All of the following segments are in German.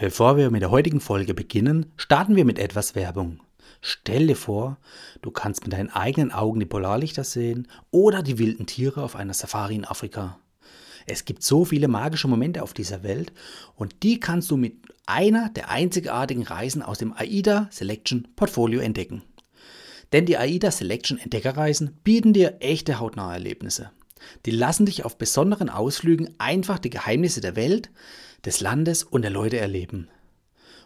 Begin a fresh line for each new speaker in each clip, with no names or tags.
Bevor wir mit der heutigen Folge beginnen, starten wir mit etwas Werbung. Stell dir vor, du kannst mit deinen eigenen Augen die Polarlichter sehen oder die wilden Tiere auf einer Safari in Afrika. Es gibt so viele magische Momente auf dieser Welt und die kannst du mit einer der einzigartigen Reisen aus dem AIDA Selection Portfolio entdecken. Denn die AIDA Selection Entdeckerreisen bieten dir echte hautnahe Erlebnisse. Die lassen dich auf besonderen Ausflügen einfach die Geheimnisse der Welt, des Landes und der Leute erleben.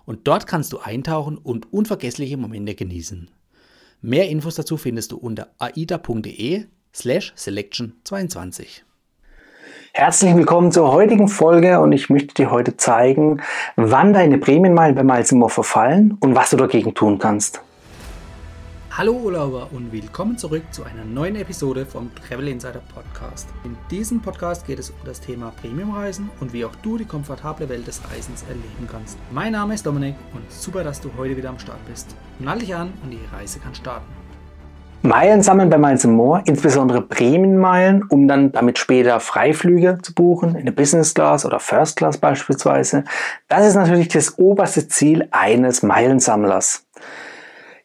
Und dort kannst du eintauchen und unvergessliche Momente genießen. Mehr Infos dazu findest du unter aida.de slash selection 22.
Herzlich willkommen zur heutigen Folge und ich möchte dir heute zeigen, wann deine Prämienmeilen bei Miles More verfallen und was du dagegen tun kannst.
Hallo Urlauber und willkommen zurück zu einer neuen Episode vom Travel Insider Podcast. In diesem Podcast geht es um das Thema Premiumreisen und wie auch du die komfortable Welt des Reisens erleben kannst. Mein Name ist Dominik und super, dass du heute wieder am Start bist. Nall dich an und die Reise kann starten.
Meilen sammeln bei Miles More, insbesondere Prämienmeilen, um dann damit später Freiflüge zu buchen, in der Business Class oder First Class beispielsweise. Das ist natürlich das oberste Ziel eines Meilensammlers.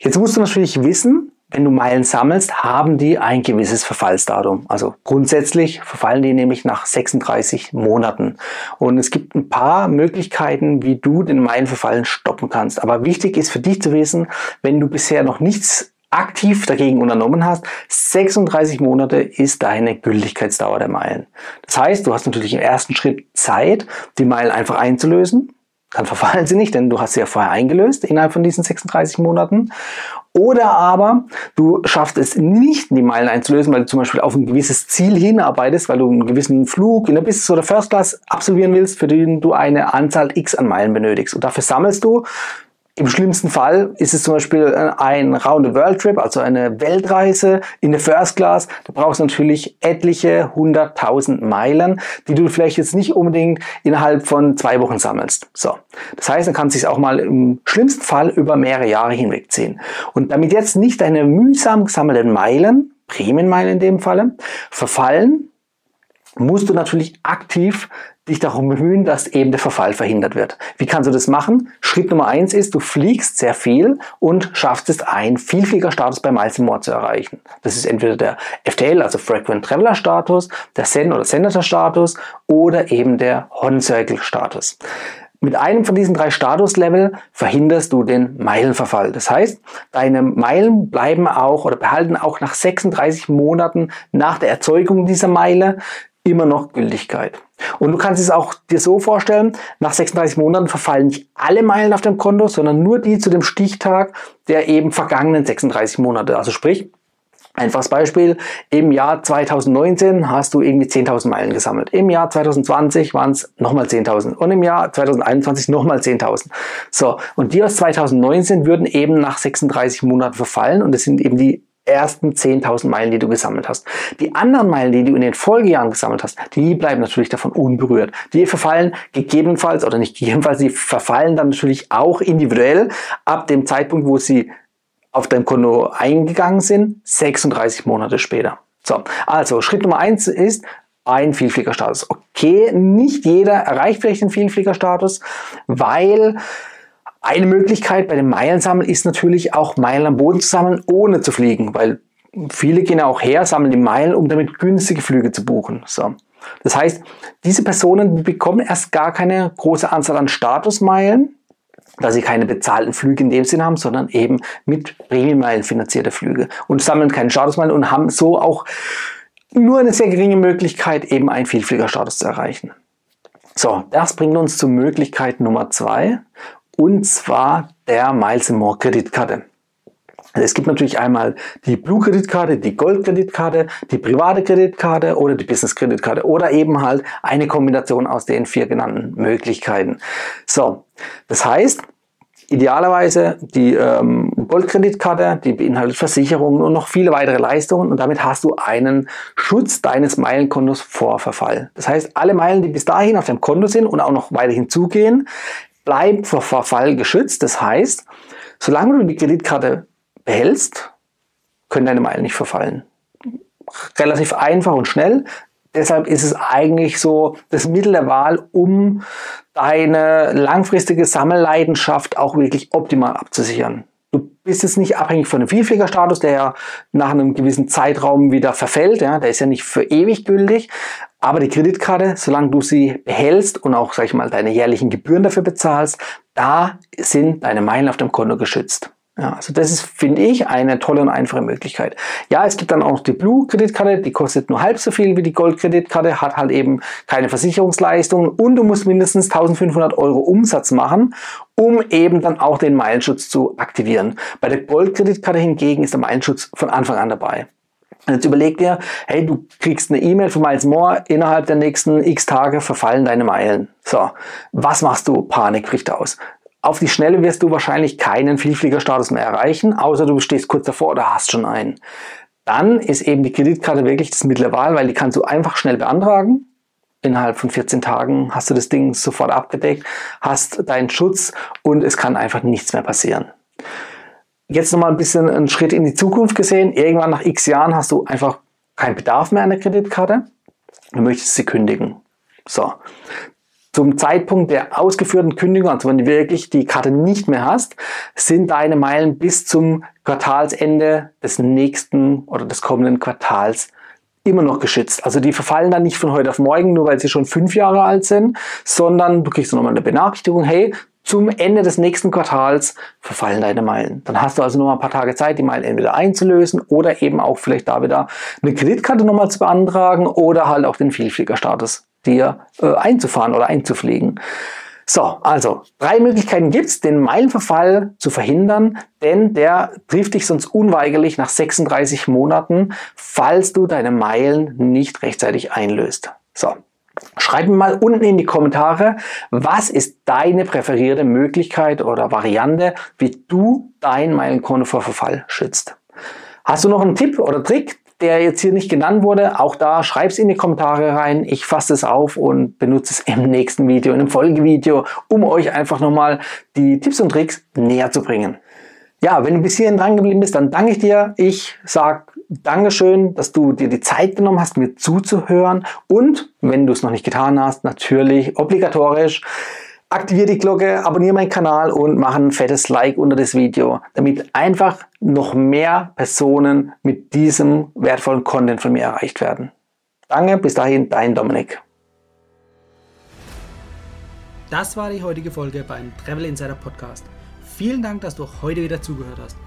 Jetzt musst du natürlich wissen, wenn du Meilen sammelst, haben die ein gewisses Verfallsdatum. Also grundsätzlich verfallen die nämlich nach 36 Monaten. Und es gibt ein paar Möglichkeiten, wie du den Meilenverfallen stoppen kannst. Aber wichtig ist für dich zu wissen, wenn du bisher noch nichts aktiv dagegen unternommen hast, 36 Monate ist deine Gültigkeitsdauer der Meilen. Das heißt, du hast natürlich im ersten Schritt Zeit, die Meilen einfach einzulösen dann verfallen sie nicht, denn du hast sie ja vorher eingelöst innerhalb von diesen 36 Monaten. Oder aber du schaffst es nicht, die Meilen einzulösen, weil du zum Beispiel auf ein gewisses Ziel hinarbeitest, weil du einen gewissen Flug in der Business oder First Class absolvieren willst, für den du eine Anzahl X an Meilen benötigst. Und dafür sammelst du im schlimmsten Fall ist es zum Beispiel äh, ein Round-the-World-Trip, also eine Weltreise in der First Class. Da brauchst du natürlich etliche hunderttausend Meilen, die du vielleicht jetzt nicht unbedingt innerhalb von zwei Wochen sammelst. So. Das heißt, dann kannst du es auch mal im schlimmsten Fall über mehrere Jahre hinwegziehen. Und damit jetzt nicht deine mühsam gesammelten Meilen, Prämienmeilen in dem Falle, verfallen, musst du natürlich aktiv dich darum bemühen, dass eben der Verfall verhindert wird. Wie kannst du das machen? Schritt Nummer eins ist, du fliegst sehr viel und schaffst es, einen Vielfliegerstatus bei Miles More zu erreichen. Das ist entweder der FTL, also Frequent Traveler Status, der Sen oder Senator Status oder eben der Hon Circle Status. Mit einem von diesen drei Statuslevel verhinderst du den Meilenverfall. Das heißt, deine Meilen bleiben auch oder behalten auch nach 36 Monaten nach der Erzeugung dieser Meile immer noch Gültigkeit. Und du kannst es auch dir so vorstellen, nach 36 Monaten verfallen nicht alle Meilen auf dem Konto, sondern nur die zu dem Stichtag der eben vergangenen 36 Monate. Also sprich, Einfaches Beispiel, im Jahr 2019 hast du irgendwie 10.000 Meilen gesammelt. Im Jahr 2020 waren es nochmal 10.000 und im Jahr 2021 nochmal 10.000. So, und die aus 2019 würden eben nach 36 Monaten verfallen und das sind eben die ersten 10.000 Meilen, die du gesammelt hast. Die anderen Meilen, die du in den Folgejahren gesammelt hast, die bleiben natürlich davon unberührt. Die verfallen gegebenenfalls oder nicht gegebenenfalls, die verfallen dann natürlich auch individuell ab dem Zeitpunkt, wo sie auf dein Konto eingegangen sind, 36 Monate später. So, also Schritt Nummer eins ist, ein Vielfliegerstatus. Okay, nicht jeder erreicht vielleicht den Vielfliegerstatus, weil eine Möglichkeit bei dem Meilensammeln ist natürlich auch Meilen am Boden zu sammeln, ohne zu fliegen, weil viele gehen auch her, sammeln die Meilen, um damit günstige Flüge zu buchen. So. Das heißt, diese Personen bekommen erst gar keine große Anzahl an Statusmeilen, da sie keine bezahlten Flüge in dem Sinn haben, sondern eben mit Prämienmeilen finanzierte Flüge und sammeln keine Statusmeilen und haben so auch nur eine sehr geringe Möglichkeit, eben einen Vielfliegerstatus zu erreichen. So, das bringt uns zur Möglichkeit Nummer zwei und zwar der Miles More Kreditkarte. Also es gibt natürlich einmal die Blue-Kreditkarte, die Gold-Kreditkarte, die private Kreditkarte oder die Business-Kreditkarte oder eben halt eine Kombination aus den vier genannten Möglichkeiten. So, das heißt, idealerweise die ähm, Gold-Kreditkarte, die beinhaltet Versicherungen und noch viele weitere Leistungen und damit hast du einen Schutz deines Meilenkontos vor Verfall. Das heißt, alle Meilen, die bis dahin auf deinem Konto sind und auch noch weiterhin zugehen, bleibt vor Verfall geschützt. Das heißt, solange du die Kreditkarte behältst, können deine Meilen nicht verfallen. Relativ einfach und schnell. Deshalb ist es eigentlich so das Mittel der Wahl, um deine langfristige Sammelleidenschaft auch wirklich optimal abzusichern. Du bist jetzt nicht abhängig von dem Vielfliegerstatus, der ja nach einem gewissen Zeitraum wieder verfällt. Ja, der ist ja nicht für ewig gültig. Aber die Kreditkarte, solange du sie behältst und auch, sag ich mal, deine jährlichen Gebühren dafür bezahlst, da sind deine Meilen auf dem Konto geschützt. Ja, also das ist, finde ich, eine tolle und einfache Möglichkeit. Ja, es gibt dann auch die Blue-Kreditkarte, die kostet nur halb so viel wie die Gold-Kreditkarte, hat halt eben keine Versicherungsleistung und du musst mindestens 1500 Euro Umsatz machen, um eben dann auch den Meilenschutz zu aktivieren. Bei der Gold-Kreditkarte hingegen ist der Meilenschutz von Anfang an dabei. Jetzt überleg dir, hey, du kriegst eine E-Mail von Miles Moore, innerhalb der nächsten x Tage verfallen deine Meilen. So, was machst du? Panik bricht aus. Auf die Schnelle wirst du wahrscheinlich keinen Vielfliegerstatus mehr erreichen, außer du stehst kurz davor oder hast schon einen. Dann ist eben die Kreditkarte wirklich das Mittel der Wahl, weil die kannst du einfach schnell beantragen. Innerhalb von 14 Tagen hast du das Ding sofort abgedeckt, hast deinen Schutz und es kann einfach nichts mehr passieren jetzt nochmal ein bisschen einen Schritt in die Zukunft gesehen. Irgendwann nach x Jahren hast du einfach keinen Bedarf mehr an der Kreditkarte. Du möchtest sie kündigen. So. Zum Zeitpunkt der ausgeführten Kündigung, also wenn du wirklich die Karte nicht mehr hast, sind deine Meilen bis zum Quartalsende des nächsten oder des kommenden Quartals immer noch geschützt. Also die verfallen dann nicht von heute auf morgen, nur weil sie schon fünf Jahre alt sind, sondern du kriegst nochmal eine Benachrichtigung, hey, zum Ende des nächsten Quartals verfallen deine Meilen. Dann hast du also noch mal ein paar Tage Zeit, die Meilen entweder einzulösen oder eben auch vielleicht da wieder eine Kreditkarte nochmal zu beantragen oder halt auch den Vielfliegerstatus dir äh, einzufahren oder einzufliegen. So, also drei Möglichkeiten gibt's, den Meilenverfall zu verhindern, denn der trifft dich sonst unweigerlich nach 36 Monaten, falls du deine Meilen nicht rechtzeitig einlöst. So, Schreib mir mal unten in die Kommentare, was ist deine präferierte Möglichkeit oder Variante, wie du dein Meilenkonto vor Verfall schützt. Hast du noch einen Tipp oder Trick, der jetzt hier nicht genannt wurde? Auch da schreib es in die Kommentare rein. Ich fasse es auf und benutze es im nächsten Video, in einem Folgevideo, um euch einfach nochmal die Tipps und Tricks näher zu bringen. Ja, wenn du bis hierhin dran geblieben bist, dann danke ich dir. Ich sag Dankeschön, dass du dir die Zeit genommen hast, mir zuzuhören. Und wenn du es noch nicht getan hast, natürlich obligatorisch. Aktiviere die Glocke, abonniere meinen Kanal und mach ein fettes Like unter das Video, damit einfach noch mehr Personen mit diesem wertvollen Content von mir erreicht werden. Danke, bis dahin, dein Dominik.
Das war die heutige Folge beim Travel Insider Podcast. Vielen Dank, dass du heute wieder zugehört hast.